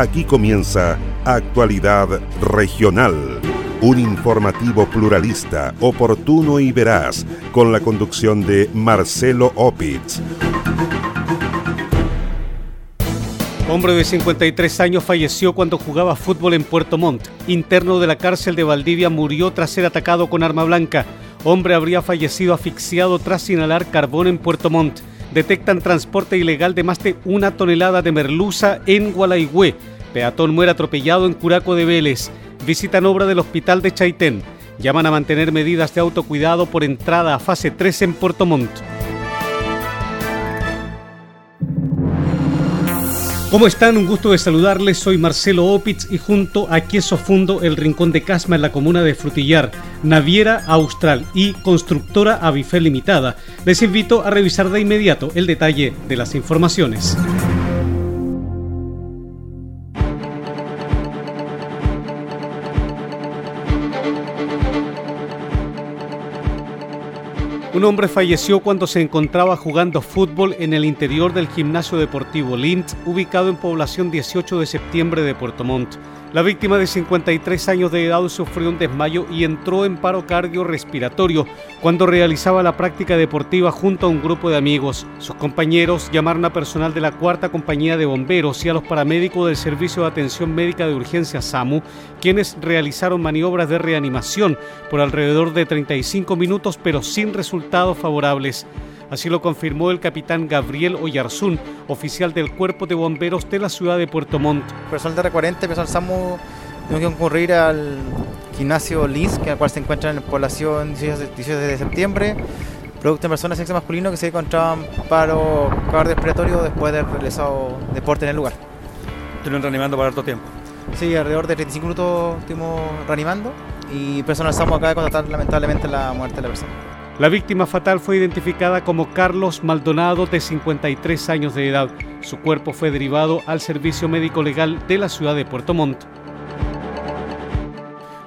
Aquí comienza Actualidad Regional, un informativo pluralista, oportuno y veraz, con la conducción de Marcelo Opitz. Hombre de 53 años falleció cuando jugaba fútbol en Puerto Montt. Interno de la cárcel de Valdivia murió tras ser atacado con arma blanca. Hombre habría fallecido asfixiado tras inhalar carbón en Puerto Montt detectan transporte ilegal de más de una tonelada de merluza en Gualaigüe. Peatón muere atropellado en Curaco de Vélez. Visitan obra del hospital de Chaitén. Llaman a mantener medidas de autocuidado por entrada a fase 3 en Puerto Montt. ¿Cómo están? Un gusto de saludarles. Soy Marcelo Opitz y junto a Queso Fundo, el Rincón de Casma en la comuna de Frutillar, Naviera Austral y Constructora Avifel Limitada, les invito a revisar de inmediato el detalle de las informaciones. Un hombre falleció cuando se encontraba jugando fútbol en el interior del gimnasio deportivo Lint, ubicado en población 18 de septiembre de Puerto Montt. La víctima de 53 años de edad sufrió un desmayo y entró en paro cardiorrespiratorio cuando realizaba la práctica deportiva junto a un grupo de amigos. Sus compañeros llamaron a personal de la cuarta compañía de bomberos y a los paramédicos del Servicio de Atención Médica de Urgencia SAMU, quienes realizaron maniobras de reanimación por alrededor de 35 minutos pero sin resultados favorables. Así lo confirmó el capitán Gabriel Oyarzún, oficial del Cuerpo de Bomberos de la ciudad de Puerto Montt. Personal de R40, personal SAMU, tenemos que concurrir al gimnasio LIS, que el cual se encuentra en la población 18 de septiembre, producto de personas sexo masculino que se encontraban paro cardiorrespiratorio después de haber realizado deporte en el lugar. ¿Estuvieron reanimando para harto tiempo? Sí, alrededor de 35 minutos estuvimos reanimando y personal SAMU acaba de constatar lamentablemente la muerte de la persona. La víctima fatal fue identificada como Carlos Maldonado, de 53 años de edad. Su cuerpo fue derivado al Servicio Médico Legal de la ciudad de Puerto Montt.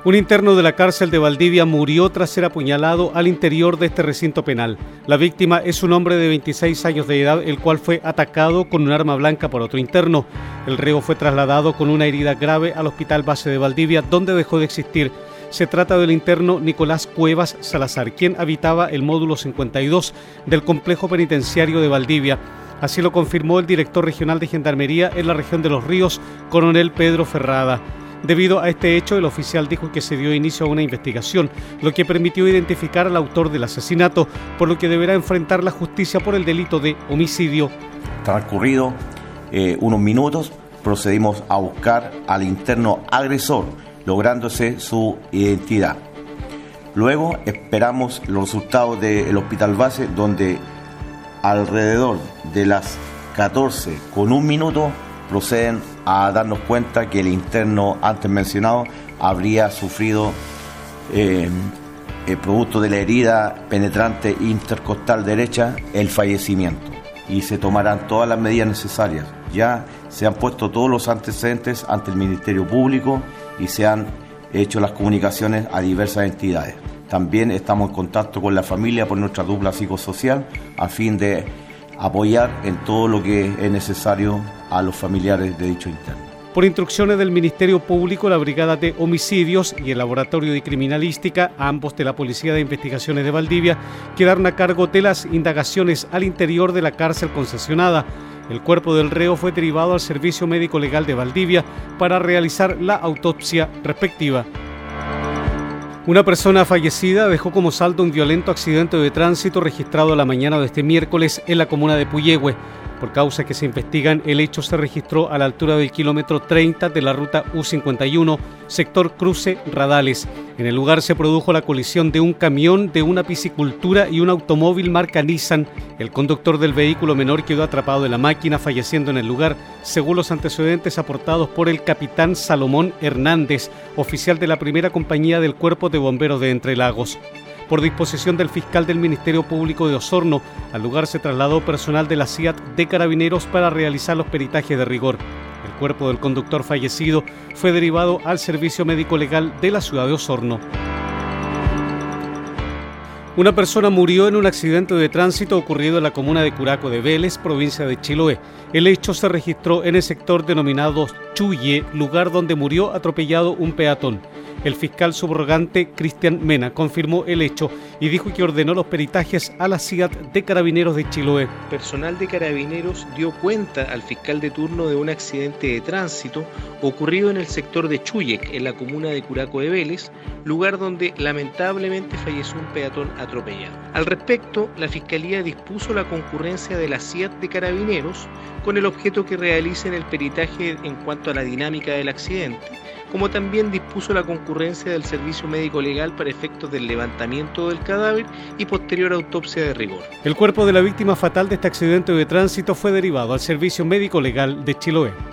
Un interno de la cárcel de Valdivia murió tras ser apuñalado al interior de este recinto penal. La víctima es un hombre de 26 años de edad, el cual fue atacado con un arma blanca por otro interno. El reo fue trasladado con una herida grave al Hospital Base de Valdivia, donde dejó de existir. Se trata del interno Nicolás Cuevas Salazar, quien habitaba el módulo 52 del complejo penitenciario de Valdivia. Así lo confirmó el director regional de Gendarmería en la región de Los Ríos, coronel Pedro Ferrada. Debido a este hecho, el oficial dijo que se dio inicio a una investigación, lo que permitió identificar al autor del asesinato, por lo que deberá enfrentar la justicia por el delito de homicidio. Transcurrido eh, unos minutos, procedimos a buscar al interno agresor lográndose su identidad. Luego esperamos los resultados del hospital base donde alrededor de las 14 con un minuto proceden a darnos cuenta que el interno antes mencionado habría sufrido eh, el producto de la herida penetrante intercostal derecha el fallecimiento y se tomarán todas las medidas necesarias. Ya se han puesto todos los antecedentes ante el Ministerio Público y se han hecho las comunicaciones a diversas entidades. También estamos en contacto con la familia por nuestra dupla psicosocial a fin de apoyar en todo lo que es necesario a los familiares de dicho interno. Por instrucciones del Ministerio Público, la Brigada de Homicidios y el Laboratorio de Criminalística, ambos de la Policía de Investigaciones de Valdivia, quedaron a cargo de las indagaciones al interior de la cárcel concesionada el cuerpo del reo fue derivado al Servicio Médico Legal de Valdivia para realizar la autopsia respectiva. Una persona fallecida dejó como saldo un violento accidente de tránsito registrado la mañana de este miércoles en la comuna de Puyehue. Por causas que se investigan, el hecho se registró a la altura del kilómetro 30 de la ruta U51, sector Cruce Radales. En el lugar se produjo la colisión de un camión de una piscicultura y un automóvil marca Nissan. El conductor del vehículo menor quedó atrapado en la máquina, falleciendo en el lugar, según los antecedentes aportados por el capitán Salomón Hernández, oficial de la primera compañía del Cuerpo de Bomberos de Entre Lagos. Por disposición del fiscal del Ministerio Público de Osorno, al lugar se trasladó personal de la CIAT de Carabineros para realizar los peritajes de rigor. El cuerpo del conductor fallecido fue derivado al Servicio Médico Legal de la ciudad de Osorno. Una persona murió en un accidente de tránsito ocurrido en la comuna de Curaco de Vélez, provincia de Chiloé. El hecho se registró en el sector denominado Chuye, lugar donde murió atropellado un peatón. El fiscal subrogante Cristian Mena confirmó el hecho y dijo que ordenó los peritajes a la CIAT de Carabineros de Chiloé. Personal de Carabineros dio cuenta al fiscal de turno de un accidente de tránsito ocurrido en el sector de Chuyek, en la comuna de Curaco de Vélez, lugar donde lamentablemente falleció un peatón atropellado. Al respecto, la Fiscalía dispuso la concurrencia de la CIAT de Carabineros con el objeto que realicen el peritaje en cuanto a la dinámica del accidente como también dispuso la concurrencia del servicio médico legal para efectos del levantamiento del cadáver y posterior autopsia de rigor. El cuerpo de la víctima fatal de este accidente de tránsito fue derivado al servicio médico legal de Chiloé.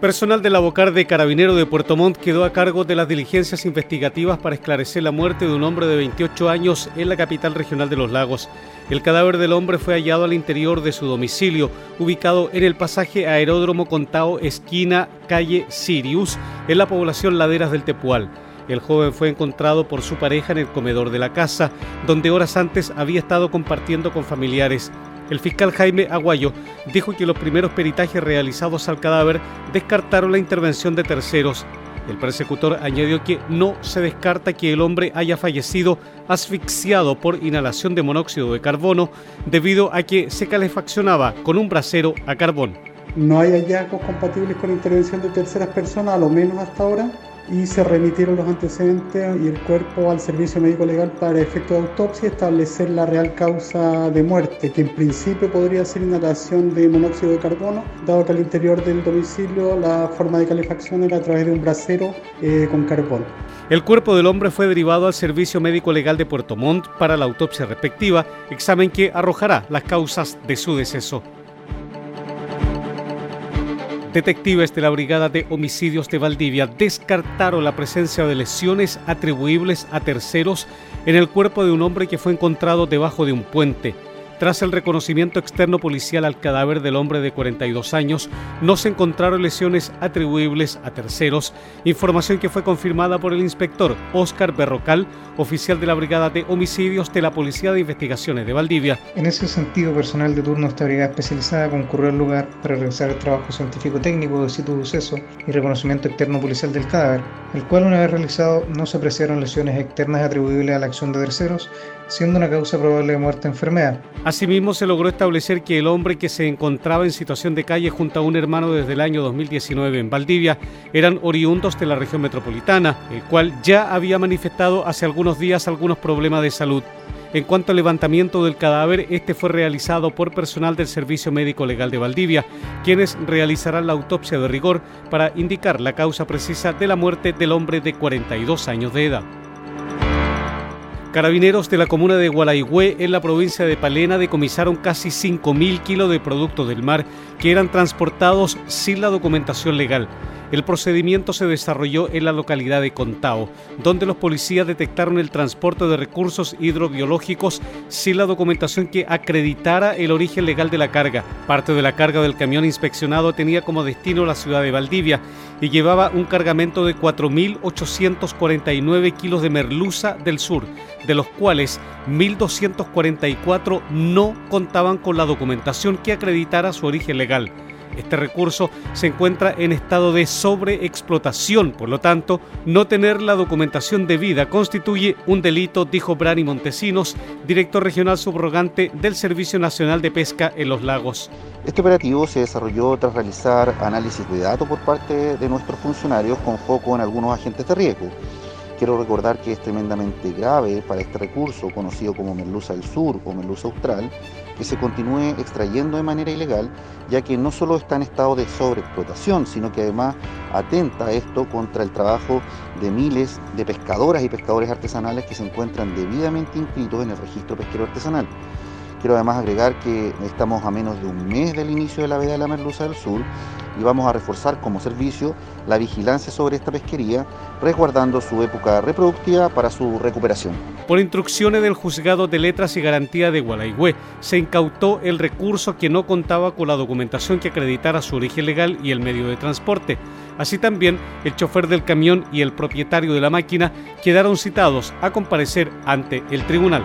Personal del Abocar de Carabinero de Puerto Montt quedó a cargo de las diligencias investigativas para esclarecer la muerte de un hombre de 28 años en la capital regional de Los Lagos. El cadáver del hombre fue hallado al interior de su domicilio, ubicado en el pasaje Aeródromo Contao, esquina calle Sirius, en la población Laderas del Tepual. El joven fue encontrado por su pareja en el comedor de la casa, donde horas antes había estado compartiendo con familiares. El fiscal Jaime Aguayo dijo que los primeros peritajes realizados al cadáver descartaron la intervención de terceros. El persecutor añadió que no se descarta que el hombre haya fallecido asfixiado por inhalación de monóxido de carbono debido a que se calefaccionaba con un brasero a carbón. No hay hallazgos compatibles con intervención de terceras personas, a lo menos hasta ahora y se remitieron los antecedentes y el cuerpo al servicio médico legal para efecto de autopsia y establecer la real causa de muerte, que en principio podría ser inhalación de monóxido de carbono, dado que al interior del domicilio la forma de calefacción era a través de un brasero eh, con carbón. El cuerpo del hombre fue derivado al Servicio Médico Legal de Puerto Montt para la autopsia respectiva, examen que arrojará las causas de su deceso. Detectives de la Brigada de Homicidios de Valdivia descartaron la presencia de lesiones atribuibles a terceros en el cuerpo de un hombre que fue encontrado debajo de un puente. Tras el reconocimiento externo policial al cadáver del hombre de 42 años, no se encontraron lesiones atribuibles a terceros, información que fue confirmada por el inspector Óscar Berrocal, oficial de la Brigada de Homicidios de la Policía de Investigaciones de Valdivia. En ese sentido, personal de turno de esta brigada especializada concurrió al lugar para realizar el trabajo científico-técnico de sitio de suceso y reconocimiento externo policial del cadáver, el cual una vez realizado no se apreciaron lesiones externas atribuibles a la acción de terceros, siendo una causa probable de muerte enfermedad. Asimismo, se logró establecer que el hombre que se encontraba en situación de calle junto a un hermano desde el año 2019 en Valdivia eran oriundos de la región metropolitana, el cual ya había manifestado hace algunos días algunos problemas de salud. En cuanto al levantamiento del cadáver, este fue realizado por personal del Servicio Médico Legal de Valdivia, quienes realizarán la autopsia de rigor para indicar la causa precisa de la muerte del hombre de 42 años de edad. Carabineros de la comuna de Gualaigüe, en la provincia de Palena, decomisaron casi 5.000 kilos de productos del mar que eran transportados sin la documentación legal. El procedimiento se desarrolló en la localidad de Contao, donde los policías detectaron el transporte de recursos hidrobiológicos sin la documentación que acreditara el origen legal de la carga. Parte de la carga del camión inspeccionado tenía como destino la ciudad de Valdivia y llevaba un cargamento de 4.849 kilos de merluza del sur, de los cuales 1.244 no contaban con la documentación que acreditara su origen legal. Este recurso se encuentra en estado de sobreexplotación, por lo tanto, no tener la documentación debida constituye un delito, dijo Brani Montesinos, director regional subrogante del Servicio Nacional de Pesca en los Lagos. Este operativo se desarrolló tras realizar análisis de datos por parte de nuestros funcionarios con foco en algunos agentes de riesgo. Quiero recordar que es tremendamente grave para este recurso, conocido como merluza del sur o merluza austral, que se continúe extrayendo de manera ilegal, ya que no solo está en estado de sobreexplotación, sino que además atenta esto contra el trabajo de miles de pescadoras y pescadores artesanales que se encuentran debidamente inscritos en el registro pesquero artesanal. Quiero además agregar que estamos a menos de un mes del inicio de la veda de la merluza del sur y vamos a reforzar como servicio la vigilancia sobre esta pesquería, resguardando su época reproductiva para su recuperación. Por instrucciones del Juzgado de Letras y Garantía de Gualaigüe, se incautó el recurso que no contaba con la documentación que acreditara su origen legal y el medio de transporte. Así también, el chofer del camión y el propietario de la máquina quedaron citados a comparecer ante el tribunal.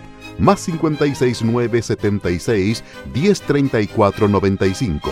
más 569 76 1034 95.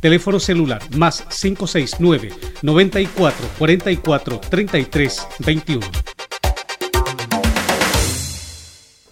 Teléfono celular más 569 94 44 33 21.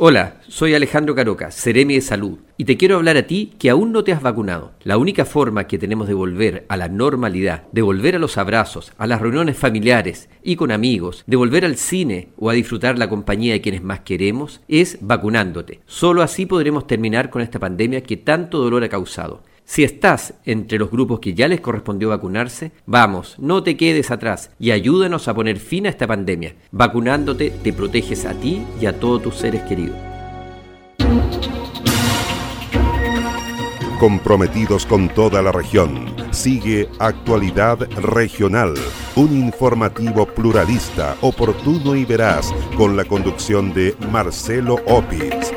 Hola, soy Alejandro Caroca, Ceremi de Salud, y te quiero hablar a ti que aún no te has vacunado. La única forma que tenemos de volver a la normalidad, de volver a los abrazos, a las reuniones familiares y con amigos, de volver al cine o a disfrutar la compañía de quienes más queremos, es vacunándote. Solo así podremos terminar con esta pandemia que tanto dolor ha causado. Si estás entre los grupos que ya les correspondió vacunarse, vamos, no te quedes atrás y ayúdanos a poner fin a esta pandemia. Vacunándote te proteges a ti y a todos tus seres queridos. Comprometidos con toda la región, sigue Actualidad Regional, un informativo pluralista, oportuno y veraz, con la conducción de Marcelo Opitz.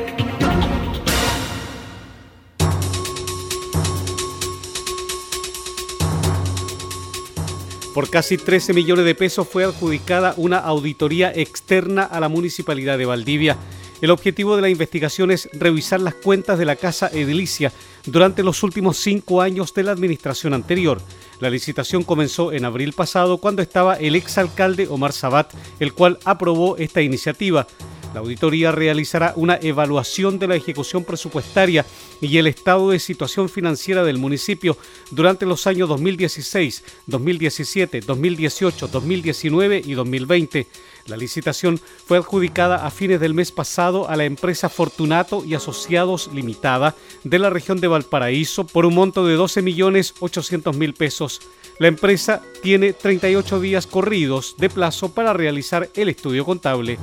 Por casi 13 millones de pesos fue adjudicada una auditoría externa a la Municipalidad de Valdivia. El objetivo de la investigación es revisar las cuentas de la Casa Edilicia durante los últimos cinco años de la administración anterior. La licitación comenzó en abril pasado cuando estaba el exalcalde Omar Sabat, el cual aprobó esta iniciativa. La auditoría realizará una evaluación de la ejecución presupuestaria y el estado de situación financiera del municipio durante los años 2016, 2017, 2018, 2019 y 2020. La licitación fue adjudicada a fines del mes pasado a la empresa Fortunato y Asociados Limitada de la región de Valparaíso por un monto de 12.800.000 pesos. La empresa tiene 38 días corridos de plazo para realizar el estudio contable.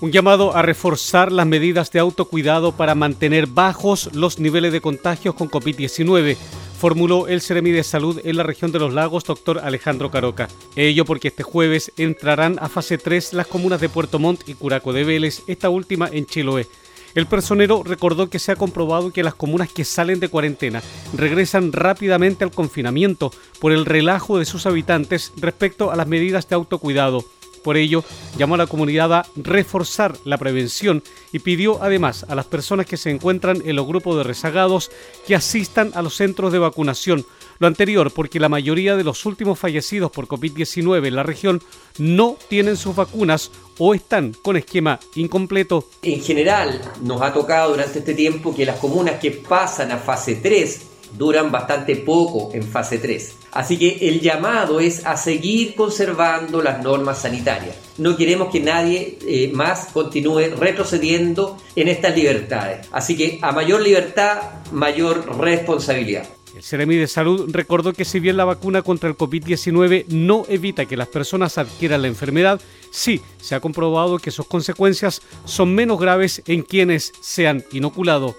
Un llamado a reforzar las medidas de autocuidado para mantener bajos los niveles de contagios con COVID-19 formuló el Ceremi de Salud en la región de los lagos, doctor Alejandro Caroca. Ello porque este jueves entrarán a fase 3 las comunas de Puerto Montt y Curaco de Vélez, esta última en Chiloé. El personero recordó que se ha comprobado que las comunas que salen de cuarentena regresan rápidamente al confinamiento por el relajo de sus habitantes respecto a las medidas de autocuidado por ello, llamó a la comunidad a reforzar la prevención y pidió además a las personas que se encuentran en los grupos de rezagados que asistan a los centros de vacunación. Lo anterior porque la mayoría de los últimos fallecidos por COVID-19 en la región no tienen sus vacunas o están con esquema incompleto. En general, nos ha tocado durante este tiempo que las comunas que pasan a fase 3 duran bastante poco en fase 3. Así que el llamado es a seguir conservando las normas sanitarias. No queremos que nadie eh, más continúe retrocediendo en estas libertades. Así que a mayor libertad, mayor responsabilidad. El Ceremi de Salud recordó que si bien la vacuna contra el COVID-19 no evita que las personas adquieran la enfermedad, sí se ha comprobado que sus consecuencias son menos graves en quienes se han inoculado.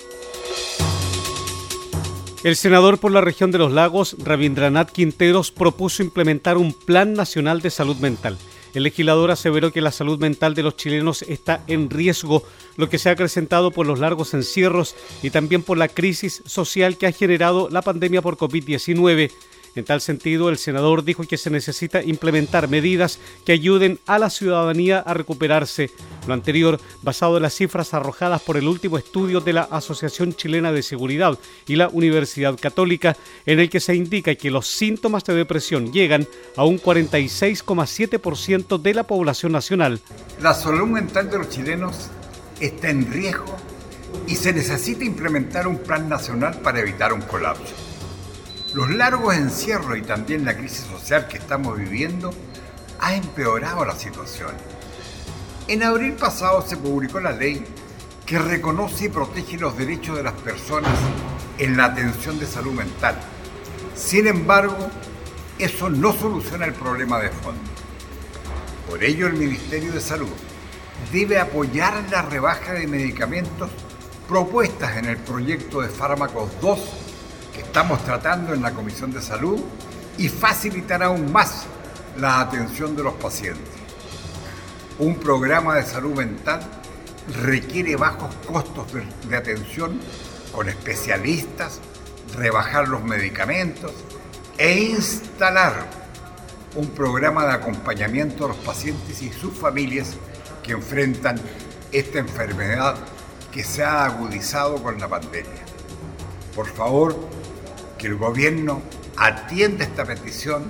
El senador por la región de los lagos, Rabindranath Quinteros, propuso implementar un Plan Nacional de Salud Mental. El legislador aseveró que la salud mental de los chilenos está en riesgo, lo que se ha acrecentado por los largos encierros y también por la crisis social que ha generado la pandemia por COVID-19. En tal sentido, el senador dijo que se necesita implementar medidas que ayuden a la ciudadanía a recuperarse. Lo anterior, basado en las cifras arrojadas por el último estudio de la Asociación Chilena de Seguridad y la Universidad Católica, en el que se indica que los síntomas de depresión llegan a un 46,7% de la población nacional. La salud mental de los chilenos está en riesgo y se necesita implementar un plan nacional para evitar un colapso. Los largos encierros y también la crisis social que estamos viviendo ha empeorado la situación. En abril pasado se publicó la ley que reconoce y protege los derechos de las personas en la atención de salud mental. Sin embargo, eso no soluciona el problema de fondo. Por ello, el Ministerio de Salud debe apoyar la rebaja de medicamentos propuestas en el proyecto de fármacos 2 que estamos tratando en la Comisión de Salud y facilitar aún más la atención de los pacientes. Un programa de salud mental requiere bajos costos de, atención con especialistas, rebajar los medicamentos e instalar un programa de acompañamiento a los pacientes y sus familias que enfrentan esta enfermedad que se ha agudizado con la pandemia. Por favor, que el gobierno atienda esta petición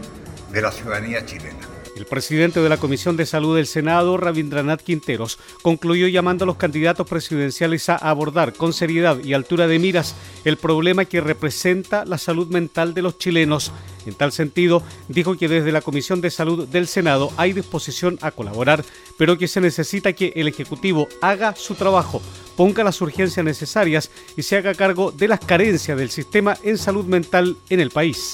de la ciudadanía chilena. El presidente de la Comisión de Salud del Senado, Rabindranath Quinteros, concluyó llamando a los candidatos presidenciales a abordar con seriedad y altura de miras el problema que representa la salud mental de los chilenos. En tal sentido, dijo que desde la Comisión de Salud del Senado hay disposición a colaborar, pero que se necesita que el Ejecutivo haga su trabajo, ponga las urgencias necesarias y se haga cargo de las carencias del sistema en salud mental en el país.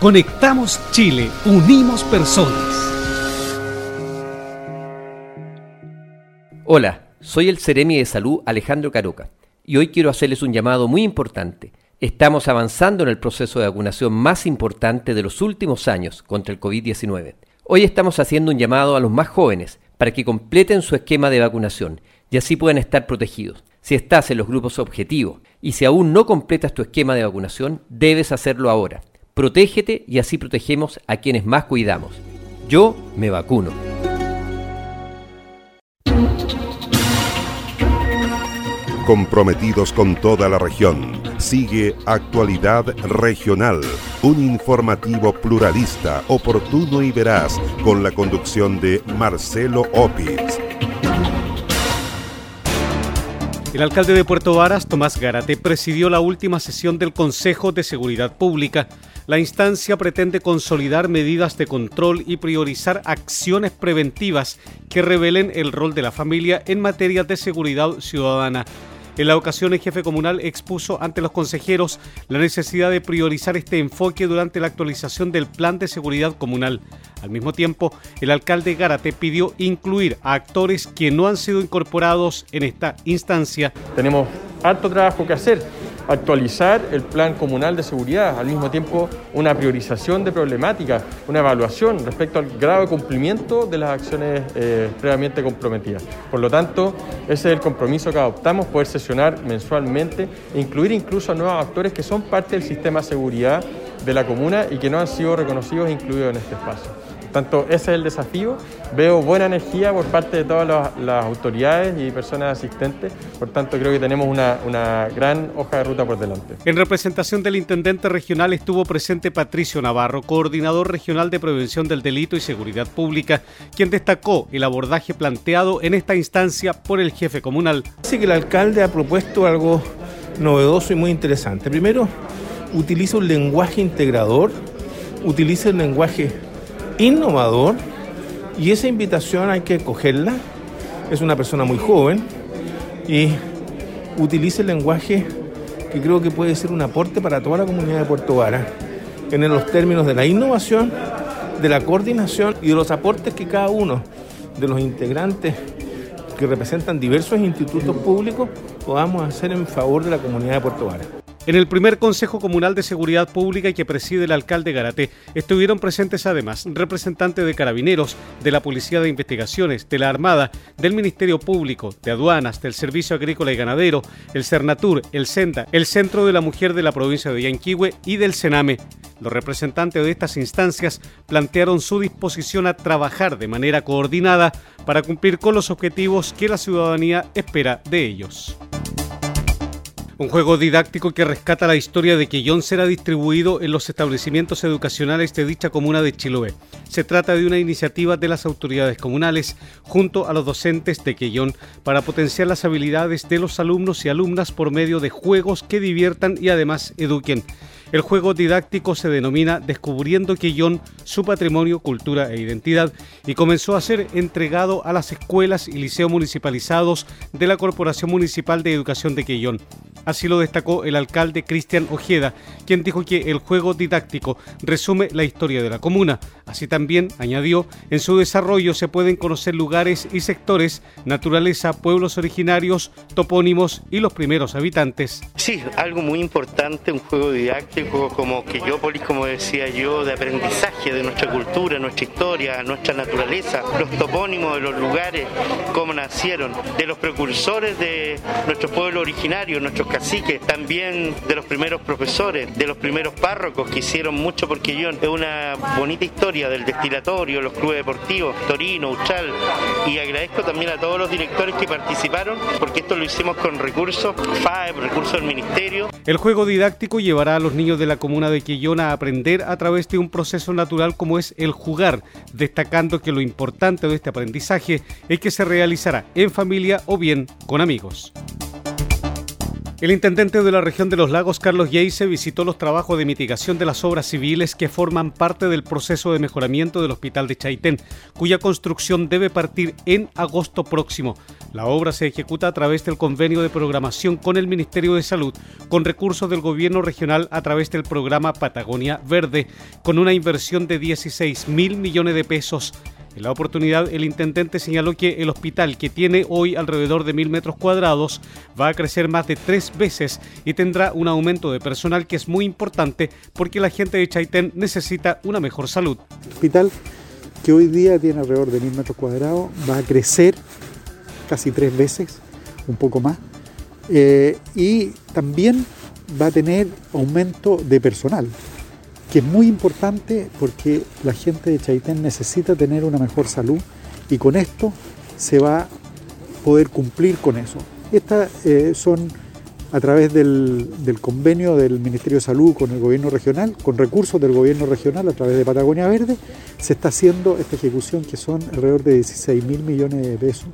Conectamos Chile, unimos personas. Hola, soy el Ceremi de Salud Alejandro Caroca y hoy quiero hacerles un llamado muy importante. Estamos avanzando en el proceso de vacunación más importante de los últimos años contra el COVID-19. Hoy estamos haciendo un llamado a los más jóvenes para que completen su esquema de vacunación y así puedan estar protegidos. Si estás en los grupos objetivos y si aún no completas tu esquema de vacunación, debes hacerlo ahora. Protégete y así protegemos a quienes más cuidamos. Yo me vacuno. Comprometidos con toda la región, sigue Actualidad Regional, un informativo pluralista, oportuno y veraz, con la conducción de Marcelo Opitz. El alcalde de Puerto Varas, Tomás Garate, presidió la última sesión del Consejo de Seguridad Pública. La instancia pretende consolidar medidas de control y priorizar acciones preventivas que revelen el rol de la familia en materia de seguridad ciudadana. En la ocasión, el jefe comunal expuso ante los consejeros la necesidad de priorizar este enfoque durante la actualización del plan de seguridad comunal. Al mismo tiempo, el alcalde Gárate pidió incluir a actores que no han sido incorporados en esta instancia. Tenemos harto trabajo que hacer actualizar el plan comunal de seguridad, al mismo tiempo una priorización de problemáticas, una evaluación respecto al grado de cumplimiento de las acciones eh, previamente comprometidas. Por lo tanto, ese es el compromiso que adoptamos, poder sesionar mensualmente e incluir incluso a nuevos actores que son parte del sistema de seguridad de la comuna y que no han sido reconocidos e incluidos en este espacio tanto, ese es el desafío. Veo buena energía por parte de todas las, autoridades y personas asistentes. Por tanto, creo que tenemos una, una, gran hoja de ruta por delante. En representación del intendente regional estuvo presente Patricio Navarro, coordinador regional de prevención del delito y seguridad pública, quien destacó el abordaje planteado en esta instancia por el jefe comunal. Así que el alcalde ha propuesto algo novedoso y muy interesante. Primero, utiliza un lenguaje integrador, utiliza el lenguaje innovador y esa invitación hay que cogerla. Es una persona muy joven y utiliza el lenguaje que creo que puede ser un aporte para toda la comunidad de Puerto Vara en los términos de la innovación, de la coordinación y de los aportes que cada uno de los integrantes que representan diversos institutos públicos podamos hacer en favor de la comunidad de Puerto Vara. En el primer Consejo Comunal de Seguridad Pública que preside el alcalde Garate estuvieron presentes además representantes de carabineros, de la Policía de Investigaciones, de la Armada, del Ministerio Público, de Aduanas, del Servicio Agrícola y Ganadero, el Cernatur, el CENTA, el Centro de la Mujer de la provincia de Yanquihue y del Sename. Los representantes de estas instancias plantearon su disposición a trabajar de manera coordinada para cumplir con los objetivos que la ciudadanía espera de ellos. Un juego didáctico que rescata la historia de Quellón será distribuido en los establecimientos educacionales de dicha comuna de Chiloé. Se trata de una iniciativa de las autoridades comunales junto a los docentes de Quellón para potenciar las habilidades de los alumnos y alumnas por medio de juegos que diviertan y además eduquen. El juego didáctico se denomina Descubriendo Quellón, su patrimonio, cultura e identidad y comenzó a ser entregado a las escuelas y liceos municipalizados de la Corporación Municipal de Educación de Quellón. Así lo destacó el alcalde Cristian Ojeda, quien dijo que el juego didáctico resume la historia de la comuna. Así también, añadió, en su desarrollo se pueden conocer lugares y sectores, naturaleza, pueblos originarios, topónimos y los primeros habitantes. Sí, algo muy importante, un juego didáctico como Quillópolis, como decía yo, de aprendizaje de nuestra cultura, nuestra historia, nuestra naturaleza, los topónimos de los lugares, cómo nacieron, de los precursores de nuestro pueblo originario, nuestros caciques, también de los primeros profesores, de los primeros párrocos que hicieron mucho por Quillón. Es una bonita historia del destilatorio, los clubes deportivos, Torino, Uchal, y agradezco también a todos los directores que participaron, porque esto lo hicimos con recursos, FAEP, recursos del Ministerio. El juego didáctico llevará a los niños de la comuna de Quillón a aprender a través de un proceso natural como es el jugar, destacando que lo importante de este aprendizaje es que se realizará en familia o bien con amigos. El intendente de la región de los lagos, Carlos Yeise, visitó los trabajos de mitigación de las obras civiles que forman parte del proceso de mejoramiento del hospital de Chaitén, cuya construcción debe partir en agosto próximo. La obra se ejecuta a través del convenio de programación con el Ministerio de Salud, con recursos del gobierno regional a través del programa Patagonia Verde, con una inversión de 16 mil millones de pesos. En la oportunidad, el intendente señaló que el hospital, que tiene hoy alrededor de mil metros cuadrados, va a crecer más de tres veces y tendrá un aumento de personal que es muy importante porque la gente de Chaitén necesita una mejor salud. El hospital, que hoy día tiene alrededor de mil metros cuadrados, va a crecer casi tres veces, un poco más, eh, y también va a tener aumento de personal. Que es muy importante porque la gente de Chaitén necesita tener una mejor salud y con esto se va a poder cumplir con eso. Estas eh, son a través del, del, convenio del Ministerio de Salud con el gobierno regional, con recursos del gobierno regional a través de Patagonia Verde, se está haciendo esta ejecución que son alrededor de 16 mil millones de pesos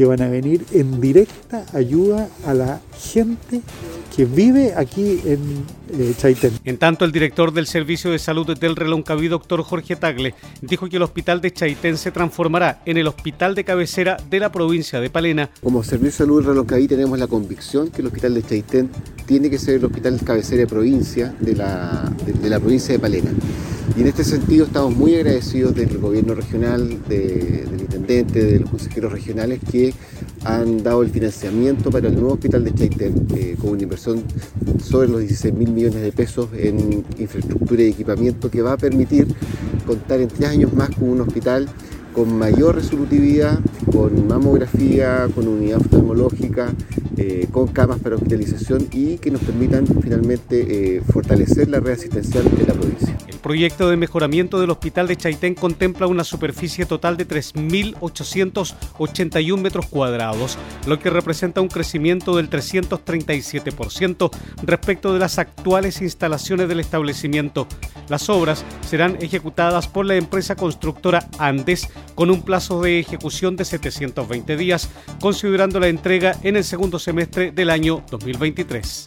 que van a venir en directa ayuda a la gente que vive aquí en eh, Chaitén. En tanto, el director del Servicio de Salud del Reloncaví, doctor Jorge Tagle, dijo que el hospital de Chaitén se transformará en el hospital de cabecera de la provincia de Palena. Como Servicio de Salud del Reloncaví tenemos la convicción que el hospital de Chaitén tiene que ser el hospital de cabecera de provincia de la, de, de la provincia de Palena. Y en este sentido estamos muy agradecidos del gobierno regional, de, del intendente, de los consejeros regionales que han dado el financiamiento para el nuevo hospital de Chaitén eh, con una inversión sobre los 16 mil millones de pesos en infraestructura y equipamiento que va a permitir contar en tres años más con un hospital con mayor resolutividad, con mamografía, con unidad oftalmológica, eh, con camas para hospitalización y que nos permitan finalmente eh, fortalecer la red asistencial de la provincia. Proyecto de mejoramiento del hospital de Chaitén contempla una superficie total de 3.881 metros cuadrados, lo que representa un crecimiento del 337% respecto de las actuales instalaciones del establecimiento. Las obras serán ejecutadas por la empresa constructora Andes con un plazo de ejecución de 720 días, considerando la entrega en el segundo semestre del año 2023.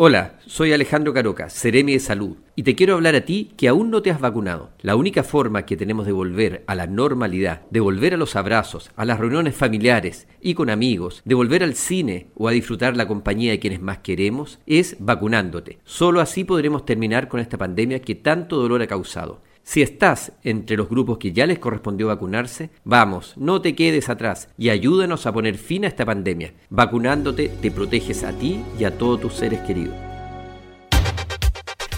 Hola, soy Alejandro Caroca, Ceremi de Salud, y te quiero hablar a ti que aún no te has vacunado. La única forma que tenemos de volver a la normalidad, de volver a los abrazos, a las reuniones familiares y con amigos, de volver al cine o a disfrutar la compañía de quienes más queremos, es vacunándote. Solo así podremos terminar con esta pandemia que tanto dolor ha causado. Si estás entre los grupos que ya les correspondió vacunarse, vamos, no te quedes atrás y ayúdanos a poner fin a esta pandemia. Vacunándote te proteges a ti y a todos tus seres queridos.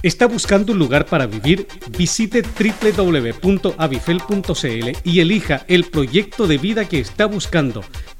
¿Está buscando un lugar para vivir? Visite www.avifel.cl y elija el proyecto de vida que está buscando.